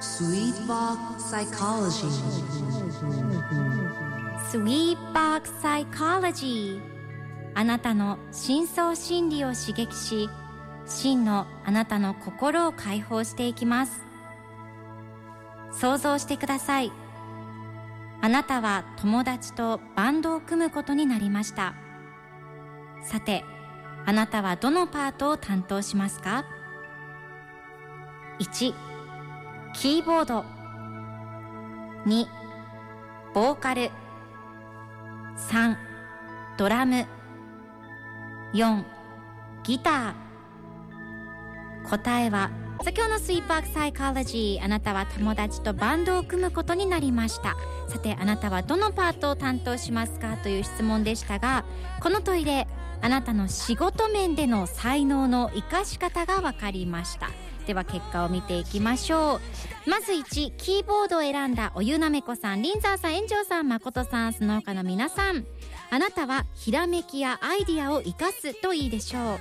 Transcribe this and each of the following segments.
Sweet Box Psychology スイーパークサイコロジーあなたの深層心理を刺激し真のあなたの心を解放していきます。想像してくださいあなたは友達とバンドを組むことになりました。さてあなたはどのパートを担当しますか？1キーボード。2ボーカル。3ドラム。4ギター。答えはさあ今日のスイーパークサイコロジーあなたは友達とバンドを組むことになりました。さてあなたはどのパートを担当しますかという質問でしたがこの問いであなたの仕事面での才能の生かし方が分かりました。では結果を見ていきましょう。まず1キーボードを選んだおゆなめこさんリンザーさん炎上さん誠さんその他の皆さん。あなたはひらめきやアイディアを生かすといいでしょう。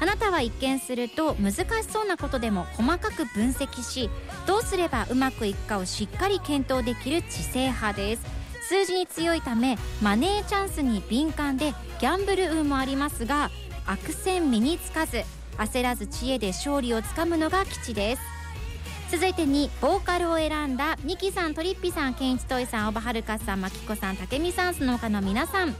あなたは一見すると難しそうなことでも細かく分析しどうすればうまくいくかをしっかり検討できる知性派です。数字に強いためマネーチャンスに敏感でギャンブル運もありますが悪戦身につかず焦らず知恵で勝利をつかむのが吉です。続いて2ボーカルを選んだミキさんトリッピさんケンイチトイさんおばはるかさんまきこさんたけみさんその他の皆さん。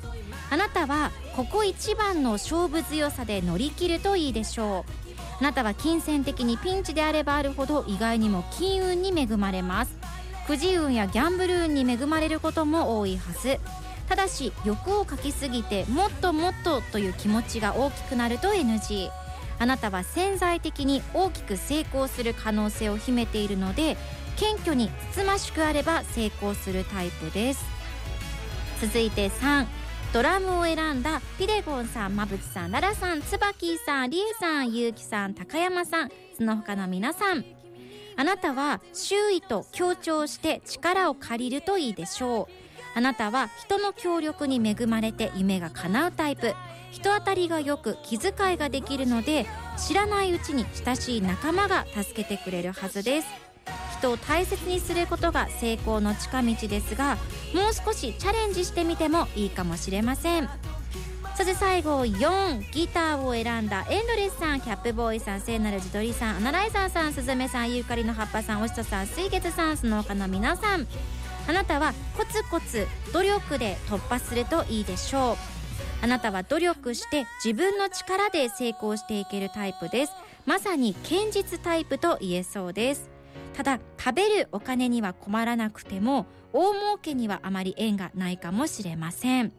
あなたはここ一番の勝負強さで乗り切るといいでしょう。あなたは金銭的にピンチであればあるほど意外にも金運に恵まれます。くじ運やギャンブル運に恵まれることも多いはず。ただし欲をかきすぎてもっともっとという気持ちが大きくなると NG あなたは潜在的に大きく成功する可能性を秘めているので謙虚につつましくあれば成功するタイプです続いて3ドラムを選んだピデゴンさん、まぶちさん、ララさん、つばきさん、りえさん、ゆうきさん、高山さん、その他の皆さん。あなたは周囲と協調して力を借りるといいでしょう。あなたは人の協力に恵まれて夢が叶うタイプ。人当たりがよく気遣いができるので、知らないうちに親しい仲間が助けてくれるはずです。人を大切にすることが成功の近道ですがもう少しチャレンジしてみてもいいかもしれませんそして最後4ギターを選んだエンドレスさんキャップボーイさん聖なる自撮りさんアナライザーさんスズメさんユーカリの葉っぱさんおしとさん水月さんその他の皆さんあなたはコツコツ努力で突破するといいでしょう。あなたは努力して自分の力で成功していけるタイプです。まさに堅実タイプと言えそうです。ただ食べるお金には困らなくても大儲けにはあまり縁がないかもしれません。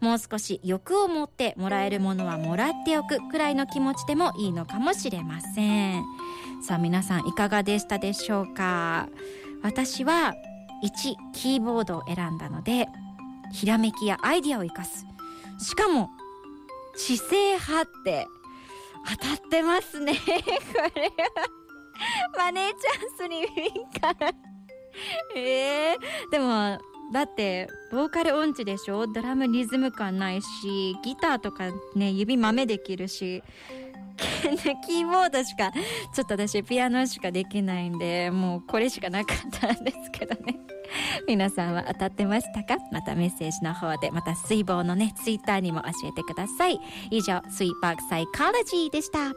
もう少し欲を持ってもらえるものはもらっておくくらいの気持ちでもいいのかもしれません。さあ皆さんいかがでしたでしょうか？私は1キーボードを選んだのでひらめきやアイディアを生かす。しかも知性派って当たってますね。これはマネーチャンスに敏感ええー、でもだってボーカル音痴でしょ？ドラムリズム感ないしギターとかね指豆できるし。キーボードしかちょっと私ピアノしかできないんでもうこれしかなかったんですけどね。皆さんは当たってましたか？またメッセージの方でまた水棒のねツイッターにも教えてください。以上スイーパークサイコロジーでした。